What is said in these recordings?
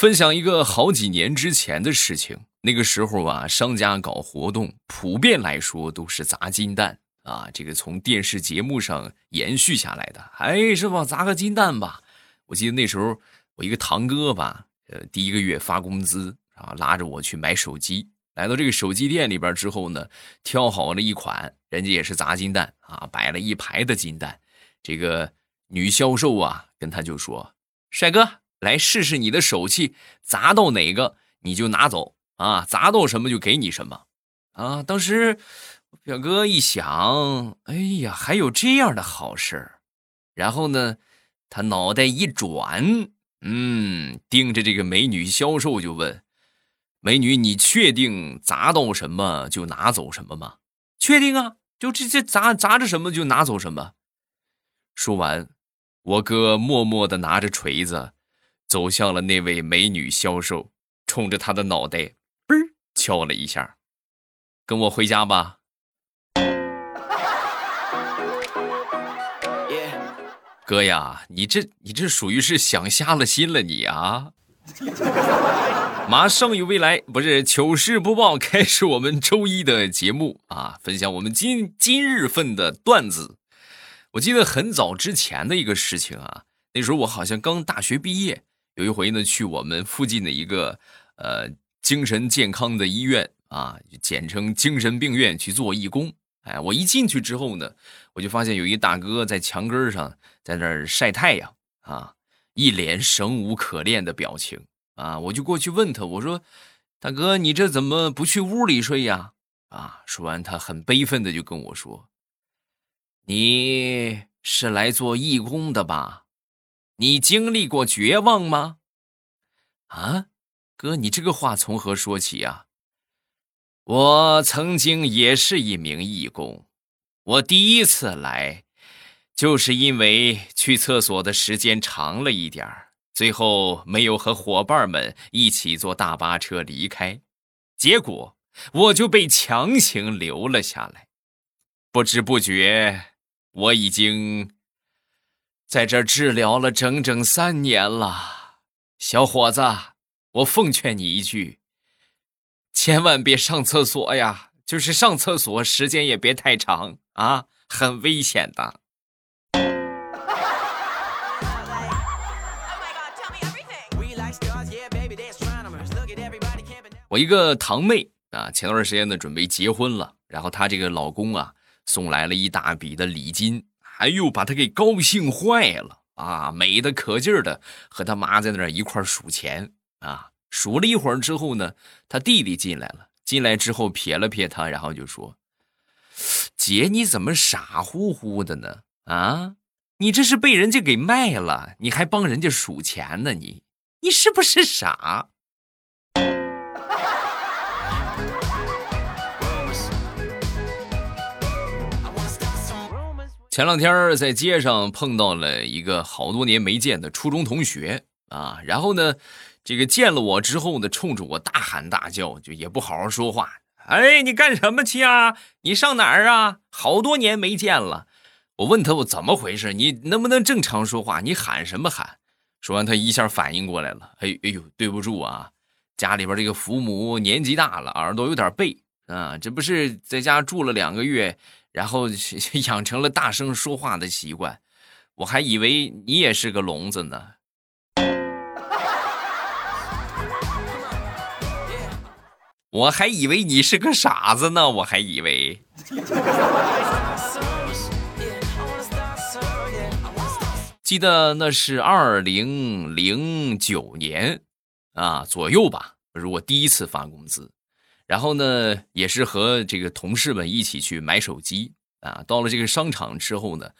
分享一个好几年之前的事情。那个时候啊，商家搞活动，普遍来说都是砸金蛋啊。这个从电视节目上延续下来的，哎，是吧？砸个金蛋吧。我记得那时候我一个堂哥吧，呃，第一个月发工资啊，拉着我去买手机。来到这个手机店里边之后呢，挑好了一款，人家也是砸金蛋啊，摆了一排的金蛋。这个女销售啊，跟他就说：“帅哥，来试试你的手气，砸到哪个你就拿走啊，砸到什么就给你什么啊。”当时表哥一想，哎呀，还有这样的好事然后呢，他脑袋一转，嗯，盯着这个美女销售就问。美女，你确定砸到什么就拿走什么吗？确定啊，就这这砸砸着什么就拿走什么。说完，我哥默默的拿着锤子，走向了那位美女销售，冲着她的脑袋嘣敲了一下，跟我回家吧。哥呀，你这你这属于是想瞎了心了你啊！马上有未来，不是糗事播报，开始我们周一的节目啊！分享我们今今日份的段子。我记得很早之前的一个事情啊，那时候我好像刚大学毕业，有一回呢，去我们附近的一个呃精神健康的医院啊，简称精神病院去做义工。哎，我一进去之后呢，我就发现有一大哥在墙根上在那儿晒太阳啊，一脸生无可恋的表情。啊！我就过去问他，我说：“大哥，你这怎么不去屋里睡呀？”啊！说完，他很悲愤的就跟我说：“你是来做义工的吧？你经历过绝望吗？”啊，哥，你这个话从何说起啊？我曾经也是一名义工，我第一次来，就是因为去厕所的时间长了一点。最后没有和伙伴们一起坐大巴车离开，结果我就被强行留了下来。不知不觉，我已经在这治疗了整整三年了。小伙子，我奉劝你一句，千万别上厕所呀！就是上厕所时间也别太长啊，很危险的。我一个堂妹啊，前段时间呢准备结婚了，然后她这个老公啊送来了一大笔的礼金，哎呦，把他给高兴坏了啊，美的可劲儿的和他妈在那儿一块数钱啊，数了一会儿之后呢，他弟弟进来了，进来之后瞥了瞥他，然后就说：“姐，你怎么傻乎乎的呢？啊，你这是被人家给卖了，你还帮人家数钱呢？你，你是不是傻？”前两天在街上碰到了一个好多年没见的初中同学啊，然后呢，这个见了我之后呢，冲着我大喊大叫，就也不好好说话。哎，你干什么去啊？你上哪儿啊？好多年没见了。我问他我怎么回事？你能不能正常说话？你喊什么喊？说完他一下反应过来了。哎哎呦，对不住啊，家里边这个父母年纪大了，耳朵有点背啊，这不是在家住了两个月。然后 养成了大声说话的习惯，我还以为你也是个聋子呢。我还以为你是个傻子呢，我还以为。记得那是二零零九年啊左右吧，是我第一次发工资。然后呢，也是和这个同事们一起去买手机啊。到了这个商场之后呢，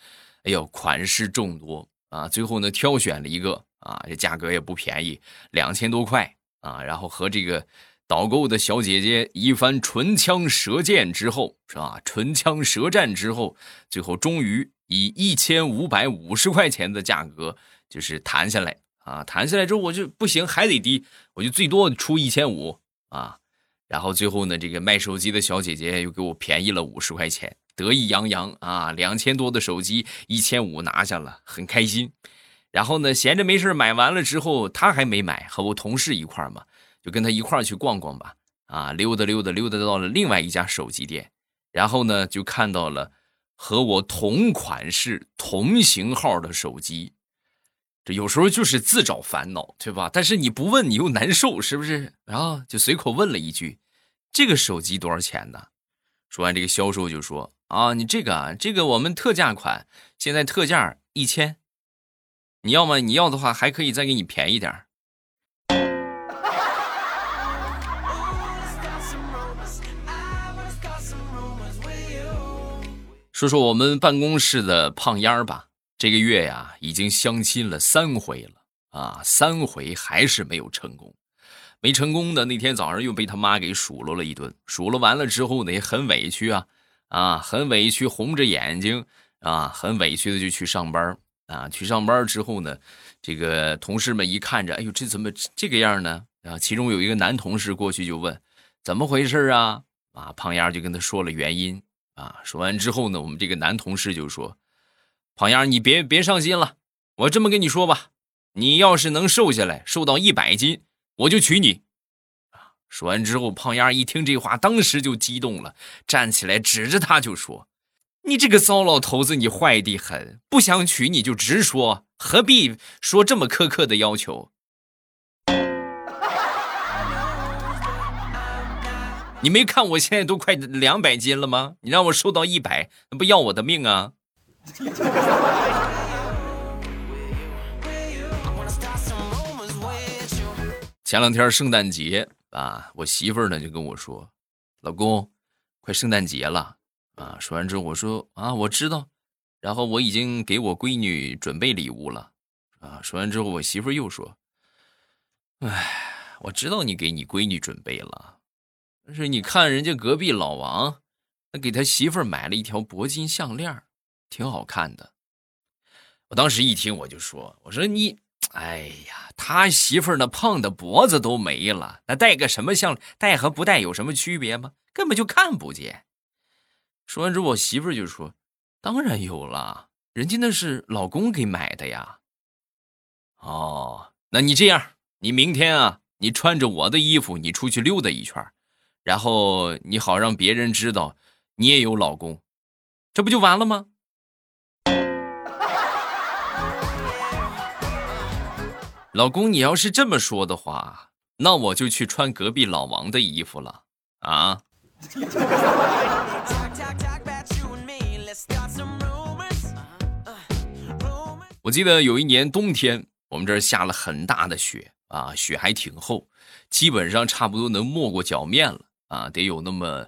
哎呦，款式众多啊。最后呢，挑选了一个啊，这价格也不便宜，两千多块啊。然后和这个导购的小姐姐一番唇枪舌剑之后，是吧？唇枪舌战之后，最后终于以一千五百五十块钱的价格就是谈下来啊。谈下来之后，我就不行，还得低，我就最多出一千五啊。然后最后呢，这个卖手机的小姐姐又给我便宜了五十块钱，得意洋洋啊，两千多的手机一千五拿下了，很开心。然后呢，闲着没事买完了之后，他还没买，和我同事一块嘛，就跟他一块去逛逛吧。啊，溜达溜达溜达到了另外一家手机店，然后呢，就看到了和我同款式、同型号的手机。这有时候就是自找烦恼，对吧？但是你不问你又难受，是不是？然后就随口问了一句：“这个手机多少钱呢？”说完，这个销售就说：“啊，你这个啊，这个我们特价款，现在特价一千。你要吗你要的话，还可以再给你便宜点说说我们办公室的胖丫儿吧，这个月呀已经相亲了三回了啊，三回还是没有成功。没成功的那天早上又被他妈给数落了一顿，数落完了之后呢也很委屈啊啊，很委屈，红着眼睛啊，很委屈的就去上班啊。去上班之后呢，这个同事们一看着，哎呦，这怎么这个样呢？啊，其中有一个男同事过去就问，怎么回事啊？啊，胖丫就跟他说了原因啊。说完之后呢，我们这个男同事就说，胖丫你别别上心了，我这么跟你说吧，你要是能瘦下来，瘦到一百斤。我就娶你，说完之后，胖丫一听这话，当时就激动了，站起来指着他就说：“你这个糟老头子，你坏的很！不想娶你就直说，何必说这么苛刻的要求？你没看我现在都快两百斤了吗？你让我瘦到一百，那不要我的命啊！” 前两天圣诞节啊，我媳妇儿呢就跟我说：“老公，快圣诞节了啊！”说完之后，我说：“啊，我知道。”然后我已经给我闺女准备礼物了啊。说完之后，我媳妇儿又说：“哎，我知道你给你闺女准备了，但是你看人家隔壁老王，那给他媳妇儿买了一条铂金项链，挺好看的。”我当时一听，我就说：“我说你。”哎呀，他媳妇儿那胖的脖子都没了，那戴个什么项戴和不戴有什么区别吗？根本就看不见。说完之后，我媳妇儿就说：“当然有了，人家那是老公给买的呀。”哦，那你这样，你明天啊，你穿着我的衣服，你出去溜达一圈，然后你好让别人知道你也有老公，这不就完了吗？老公，你要是这么说的话，那我就去穿隔壁老王的衣服了啊！我记得有一年冬天，我们这儿下了很大的雪啊，雪还挺厚，基本上差不多能没过脚面了啊，得有那么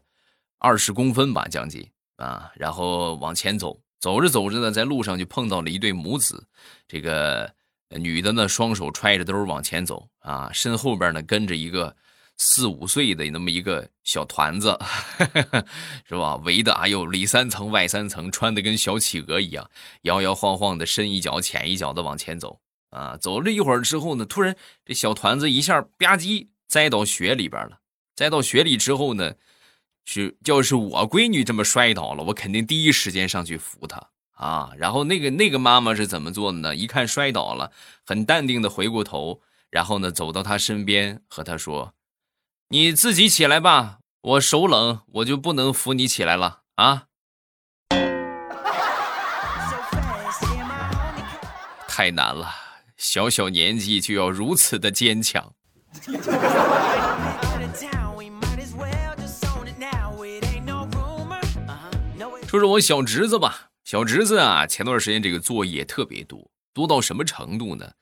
二十公分吧，将近啊。然后往前走，走着走着呢，在路上就碰到了一对母子，这个。女的呢，双手揣着兜往前走啊，身后边呢跟着一个四五岁的那么一个小团子，是吧？围的哎呦里三层外三层，穿的跟小企鹅一样，摇摇晃晃的，深一脚浅一脚的往前走啊。走了一会儿之后呢，突然这小团子一下吧唧栽到雪里边了。栽到雪里之后呢，是要是我闺女这么摔倒了，我肯定第一时间上去扶她。啊，然后那个那个妈妈是怎么做的呢？一看摔倒了，很淡定的回过头，然后呢走到他身边，和他说：“你自己起来吧，我手冷，我就不能扶你起来了啊。”太难了，小小年纪就要如此的坚强。说说我小侄子吧。小侄子啊，前段时间这个作业特别多，多到什么程度呢？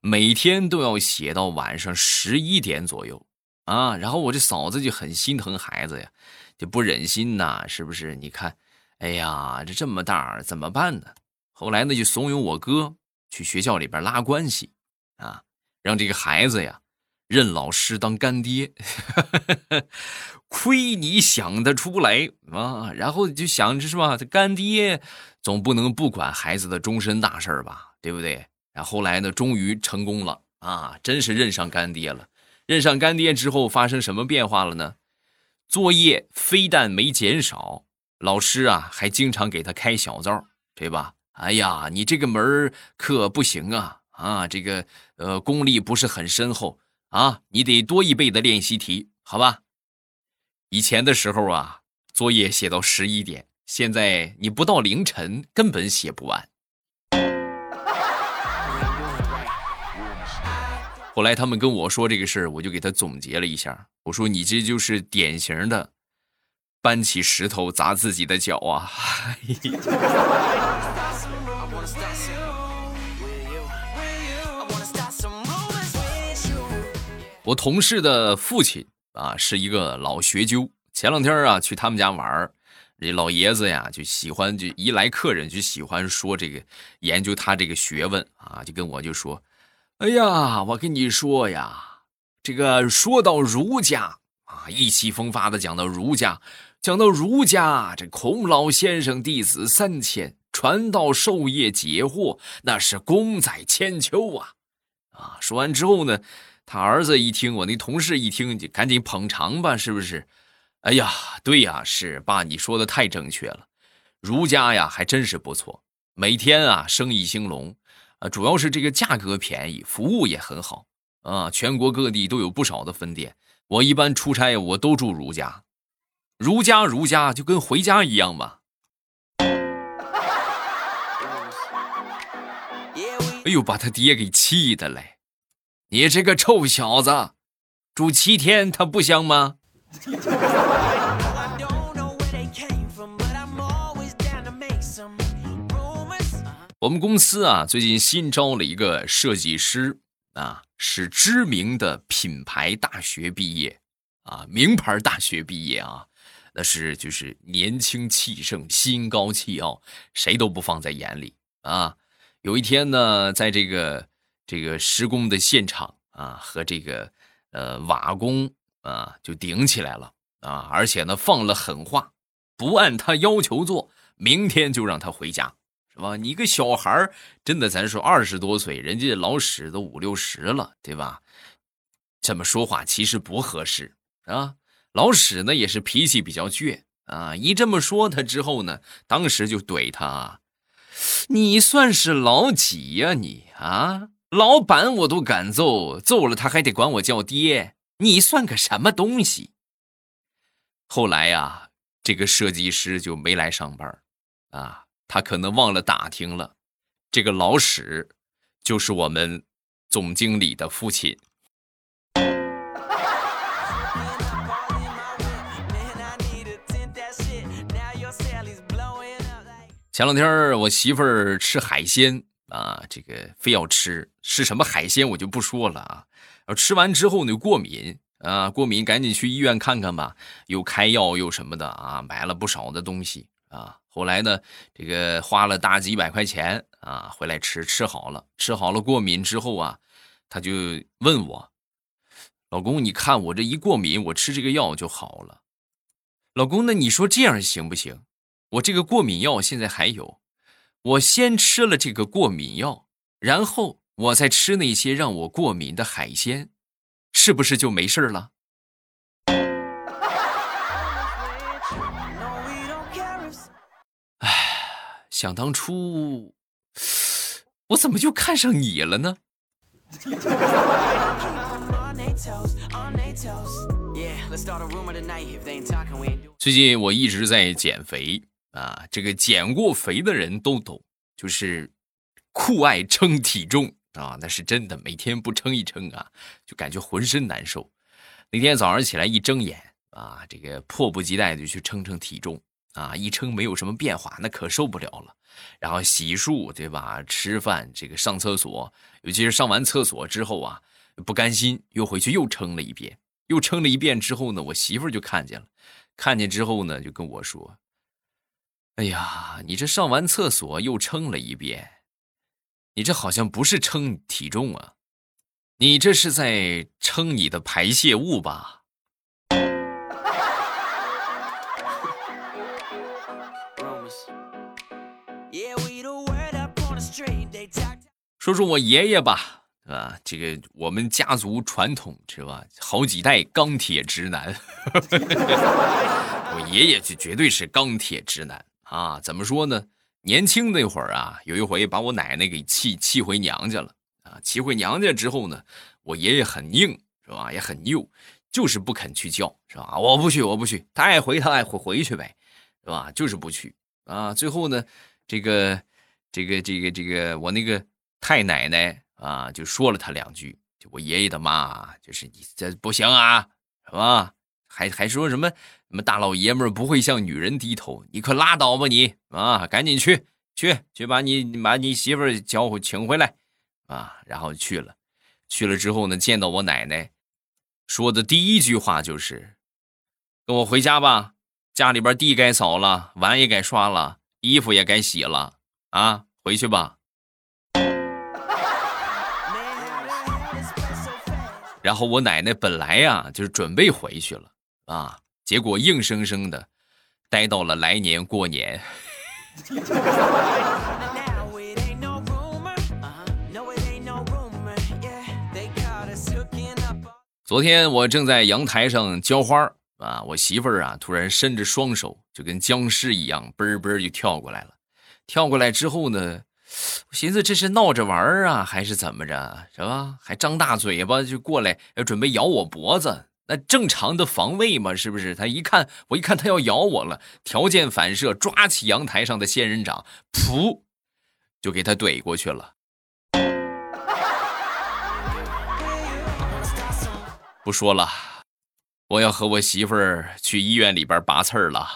每天都要写到晚上十一点左右啊。然后我这嫂子就很心疼孩子呀，就不忍心呐，是不是？你看，哎呀，这这么大怎么办呢？后来呢，就怂恿我哥去学校里边拉关系啊，让这个孩子呀。认老师当干爹，亏你想得出来啊！然后就想着是吧，这干爹总不能不管孩子的终身大事吧，对不对？然后来呢，终于成功了啊！真是认上干爹了。认上干爹之后，发生什么变化了呢？作业非但没减少，老师啊还经常给他开小灶，对吧？哎呀，你这个门课不行啊！啊，这个呃功力不是很深厚啊，你得多一倍的练习题，好吧？以前的时候啊，作业写到十一点，现在你不到凌晨根本写不完。后来他们跟我说这个事儿，我就给他总结了一下，我说你这就是典型的搬起石头砸自己的脚啊！我同事的父亲啊是一个老学究，前两天啊去他们家玩，这老爷子呀就喜欢就一来客人就喜欢说这个研究他这个学问啊，就跟我就说。哎呀，我跟你说呀，这个说到儒家啊，意气风发的讲到儒家，讲到儒家，这孔老先生弟子三千，传道授业解惑，那是功在千秋啊！啊，说完之后呢，他儿子一听，我那同事一听，就赶紧捧场吧，是不是？哎呀，对呀，是爸，你说的太正确了，儒家呀，还真是不错，每天啊，生意兴隆。啊主要是这个价格便宜，服务也很好啊！全国各地都有不少的分店。我一般出差，我都住如家，如家如家就跟回家一样嘛。哎呦，把他爹给气的嘞！你这个臭小子，住七天他不香吗？我们公司啊，最近新招了一个设计师啊，是知名的品牌大学毕业啊，名牌大学毕业啊，那是就是年轻气盛，心高气傲，谁都不放在眼里啊。有一天呢，在这个这个施工的现场啊，和这个呃瓦工啊就顶起来了啊，而且呢放了狠话，不按他要求做，明天就让他回家。是吧？你个小孩真的，咱说二十多岁，人家老史都五六十了，对吧？这么说话其实不合适啊。老史呢也是脾气比较倔啊，一这么说他之后呢，当时就怼他啊：“你算是老几呀你啊？老板我都敢揍，揍了他还得管我叫爹，你算个什么东西？”后来呀，这个设计师就没来上班啊。他可能忘了打听了，这个老史就是我们总经理的父亲。前两天我媳妇儿吃海鲜啊，这个非要吃，吃什么海鲜我就不说了啊。吃完之后呢，过敏啊，过敏赶紧去医院看看吧，又开药又什么的啊，买了不少的东西啊。后来呢，这个花了大几百块钱啊，回来吃吃好了，吃好了过敏之后啊，他就问我，老公，你看我这一过敏，我吃这个药就好了。老公，那你说这样行不行？我这个过敏药现在还有，我先吃了这个过敏药，然后我再吃那些让我过敏的海鲜，是不是就没事了？想当初，我怎么就看上你了呢？最近我一直在减肥啊，这个减过肥的人都懂，就是酷爱称体重啊，那是真的，每天不称一称啊，就感觉浑身难受。那天早上起来一睁眼啊，这个迫不及待的去称称体重。啊，一称没有什么变化，那可受不了了。然后洗漱，对吧？吃饭，这个上厕所，尤其是上完厕所之后啊，不甘心，又回去又称了一遍。又称了一遍之后呢，我媳妇就看见了，看见之后呢，就跟我说：“哎呀，你这上完厕所又称了一遍，你这好像不是称体重啊，你这是在称你的排泄物吧？”说说我爷爷吧，啊，这个我们家族传统是吧？好几代钢铁直男，我爷爷就绝对是钢铁直男啊！怎么说呢？年轻那会儿啊，有一回把我奶奶给气气回娘家了啊。气回娘家之后呢，我爷爷很硬，是吧？也很拗，就是不肯去叫，是吧？我不去，我不去，他爱回他爱回回去呗，是吧？就是不去啊。最后呢，这个这个这个这个我那个太奶奶啊，就说了他两句，就我爷爷的妈，就是你这不行啊，是吧？还还说什么什么大老爷们不会向女人低头，你可拉倒吧你啊！赶紧去去去把你把你媳妇儿叫回请回来啊！然后去了，去了之后呢，见到我奶奶，说的第一句话就是：“跟我回家吧，家里边地该扫了，碗也该刷了，衣服也该洗了啊，回去吧。”然后我奶奶本来呀就是准备回去了。啊！结果硬生生的待到了来年过年。昨天我正在阳台上浇花啊，我媳妇儿啊突然伸着双手，就跟僵尸一样，嘣嘣就跳过来了。跳过来之后呢，我寻思这是闹着玩啊，还是怎么着，是吧？还张大嘴巴就过来，要准备咬我脖子。那正常的防卫嘛，是不是？他一看我，一看他要咬我了，条件反射，抓起阳台上的仙人掌，噗，就给他怼过去了。不说了，我要和我媳妇儿去医院里边拔刺儿了。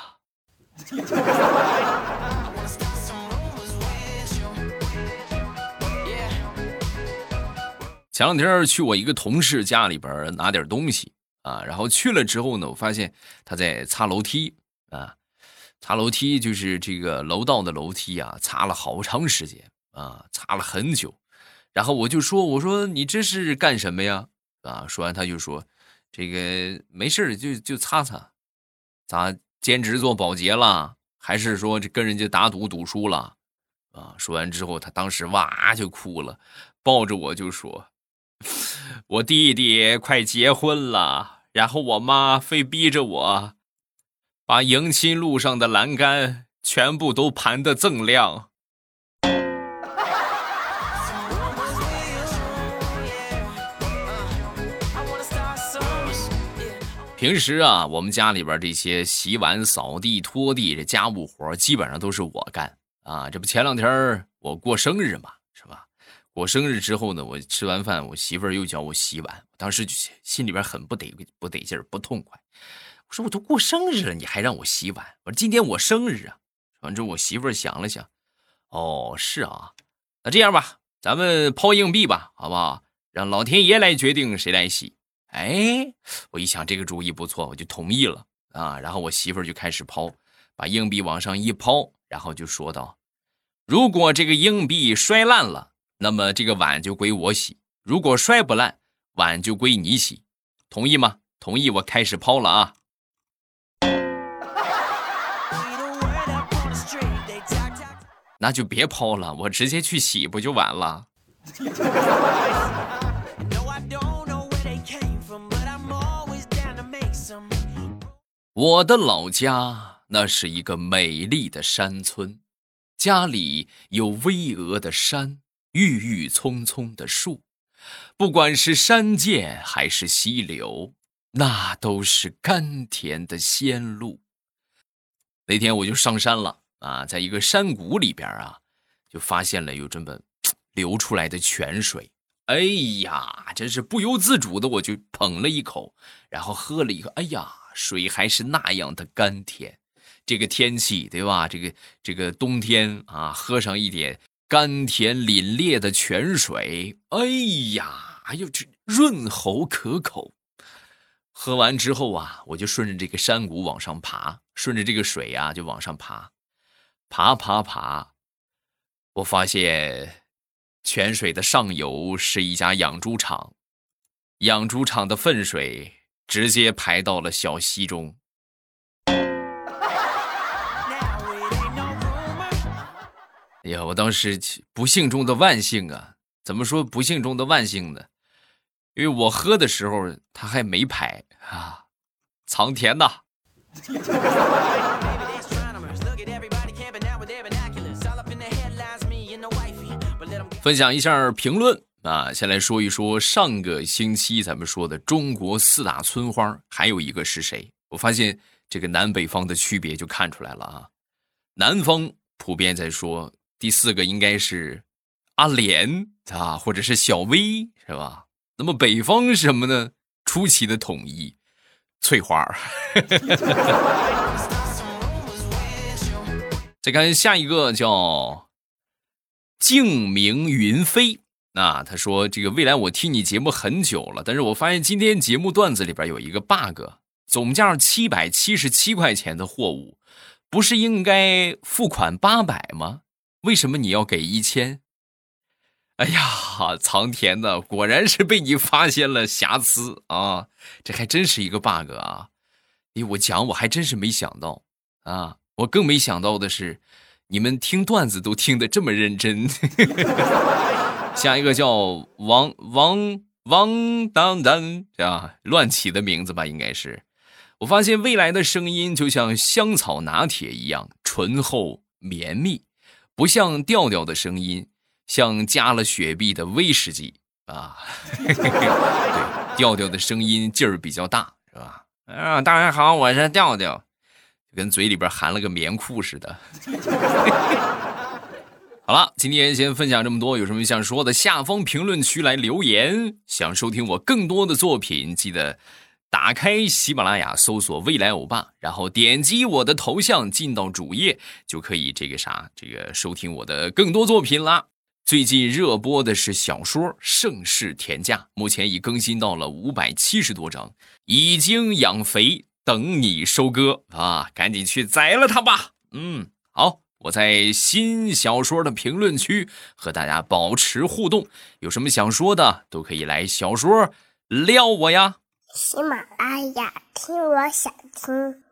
前两天去我一个同事家里边拿点东西。啊，然后去了之后呢，我发现他在擦楼梯啊，擦楼梯就是这个楼道的楼梯啊，擦了好长时间啊，擦了很久。然后我就说：“我说你这是干什么呀？”啊，说完他就说：“这个没事就就擦擦，咋兼职做保洁了？还是说这跟人家打赌赌输了？”啊，说完之后他当时哇就哭了，抱着我就说：“ 我弟弟快结婚了。”然后我妈非逼着我，把迎亲路上的栏杆全部都盘的锃亮。平时啊，我们家里边这些洗碗、扫地、拖地这家务活，基本上都是我干啊。这不前两天我过生日嘛。我生日之后呢，我吃完饭，我媳妇儿又叫我洗碗，当时就心里边很不得不得劲儿，不痛快。我说我都过生日了，你还让我洗碗？我说今天我生日啊。完之后，我媳妇儿想了想，哦，是啊，那这样吧，咱们抛硬币吧，好不好？让老天爷来决定谁来洗。哎，我一想这个主意不错，我就同意了啊。然后我媳妇儿就开始抛，把硬币往上一抛，然后就说道：“如果这个硬币摔烂了。”那么这个碗就归我洗，如果摔不烂，碗就归你洗，同意吗？同意，我开始抛了啊！那就别抛了，我直接去洗不就完了？我的老家那是一个美丽的山村，家里有巍峨的山。郁郁葱葱的树，不管是山涧还是溪流，那都是甘甜的仙露。那天我就上山了啊，在一个山谷里边啊，就发现了有这么流出来的泉水。哎呀，真是不由自主的，我就捧了一口，然后喝了一个。哎呀，水还是那样的甘甜。这个天气对吧？这个这个冬天啊，喝上一点。甘甜凛冽的泉水，哎呀，哎呦，这润喉可口。喝完之后啊，我就顺着这个山谷往上爬，顺着这个水啊就往上爬，爬爬爬。我发现泉水的上游是一家养猪场，养猪场的粪水直接排到了小溪中。哎呀，我当时不幸中的万幸啊！怎么说不幸中的万幸呢？因为我喝的时候他还没排啊，藏田呐！分享一下评论啊，先来说一说上个星期咱们说的中国四大村花，还有一个是谁？我发现这个南北方的区别就看出来了啊。南方普遍在说第四个应该是阿莲啊，或者是小薇，是吧？那么北方是什么呢？出奇的统一，翠花。再看下一个叫静明云飞。那他说：“这个未来我听你节目很久了，但是我发现今天节目段子里边有一个 bug，总价七百七十七块钱的货物，不是应该付款八百吗？为什么你要给一千？哎呀，苍天呐，果然是被你发现了瑕疵啊！这还真是一个 bug 啊！哎，我讲我还真是没想到啊，我更没想到的是，你们听段子都听得这么认真。”下一个叫王王王当当，啊，乱起的名字吧，应该是。我发现未来的声音就像香草拿铁一样醇厚绵密，不像调调的声音，像加了雪碧的威士忌啊。对，调调的声音劲儿比较大，是吧？啊，大家好，我是调调，跟嘴里边含了个棉裤似的。好了，今天先分享这么多，有什么想说的，下方评论区来留言。想收听我更多的作品，记得打开喜马拉雅，搜索“未来欧巴”，然后点击我的头像进到主页，就可以这个啥，这个收听我的更多作品啦。最近热播的是小说《盛世田价》，目前已更新到了五百七十多章，已经养肥，等你收割啊！赶紧去宰了它吧。嗯，好。我在新小说的评论区和大家保持互动，有什么想说的都可以来小说撩我呀。喜马拉雅听，我想听。